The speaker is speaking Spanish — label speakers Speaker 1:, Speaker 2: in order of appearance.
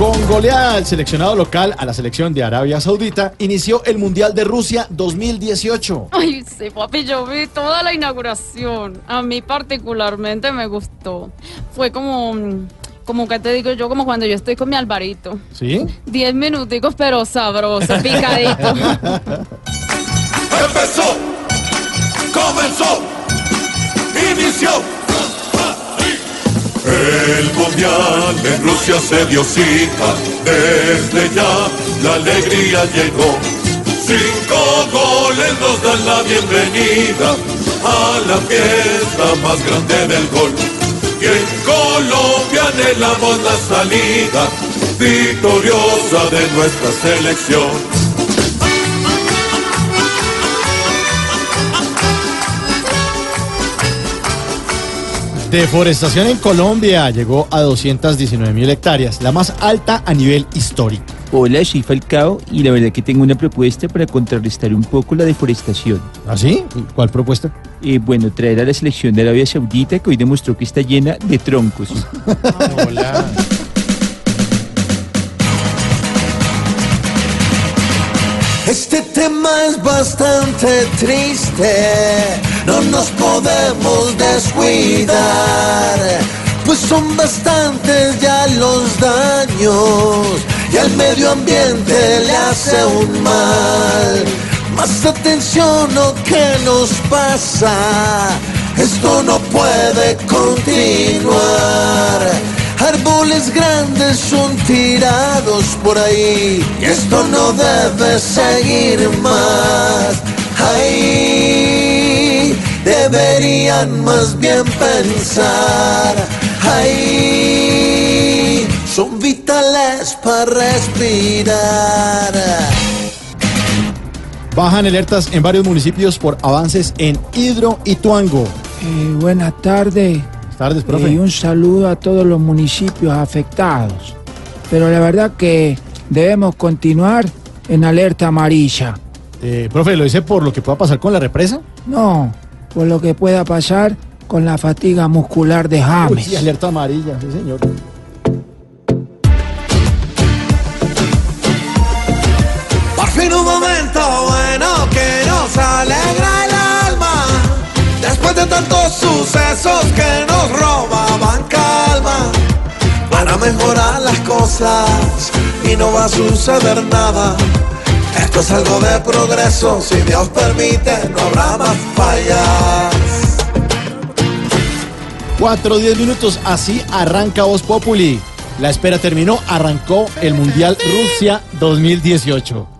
Speaker 1: Con goleada del seleccionado local a la selección de Arabia Saudita, inició el Mundial de Rusia 2018.
Speaker 2: Ay, sí, papi, yo vi toda la inauguración. A mí particularmente me gustó. Fue como, como que te digo yo, como cuando yo estoy con mi Alvarito.
Speaker 1: ¿Sí?
Speaker 2: Diez minuticos, pero sabroso, picadito.
Speaker 3: Empezó, comenzó, inició. El mundial en Rusia se dio cita, desde ya la alegría llegó. Cinco goles nos dan la bienvenida a la fiesta más grande del gol. Y en Colombia anhelamos la salida victoriosa de nuestra selección.
Speaker 1: Deforestación en Colombia llegó a 219 mil hectáreas, la más alta a nivel histórico.
Speaker 4: Hola, soy Falcao y la verdad que tengo una propuesta para contrarrestar un poco la deforestación.
Speaker 1: ¿Ah, sí? ¿Cuál propuesta?
Speaker 4: Eh, bueno, traer a la selección de Arabia Saudita que hoy demostró que está llena de troncos.
Speaker 1: Hola.
Speaker 5: Este tema es bastante triste, no nos podemos descuidar, pues son bastantes ya los daños y al medio ambiente le hace un mal. Más atención lo que nos pasa, esto no puede continuar. Árboles grandes son tirados por ahí y esto no debe seguir más. Deberían más bien pensar. Ahí son vitales para respirar.
Speaker 1: Bajan alertas en varios municipios por avances en Hidro y Tuango.
Speaker 6: Eh, buenas tardes.
Speaker 1: Buenas tardes, profe.
Speaker 6: Eh, y un saludo a todos los municipios afectados. Pero la verdad que debemos continuar en alerta amarilla.
Speaker 1: Eh, profe, ¿lo dice por lo que pueda pasar con la represa?
Speaker 6: No, por lo que pueda pasar con la fatiga muscular de
Speaker 1: Uy,
Speaker 6: James.
Speaker 1: sí, alerta amarilla, sí, señor.
Speaker 5: Por fin un momento bueno que nos alegra el alma. Después de tantos sucesos que nos robaban calma. Para mejorar las cosas y no va a suceder nada. Esto es algo de progreso, si Dios permite no habrá más fallas.
Speaker 1: 4 10 minutos, así arranca Voz Populi. La espera terminó, arrancó el Mundial Rusia 2018.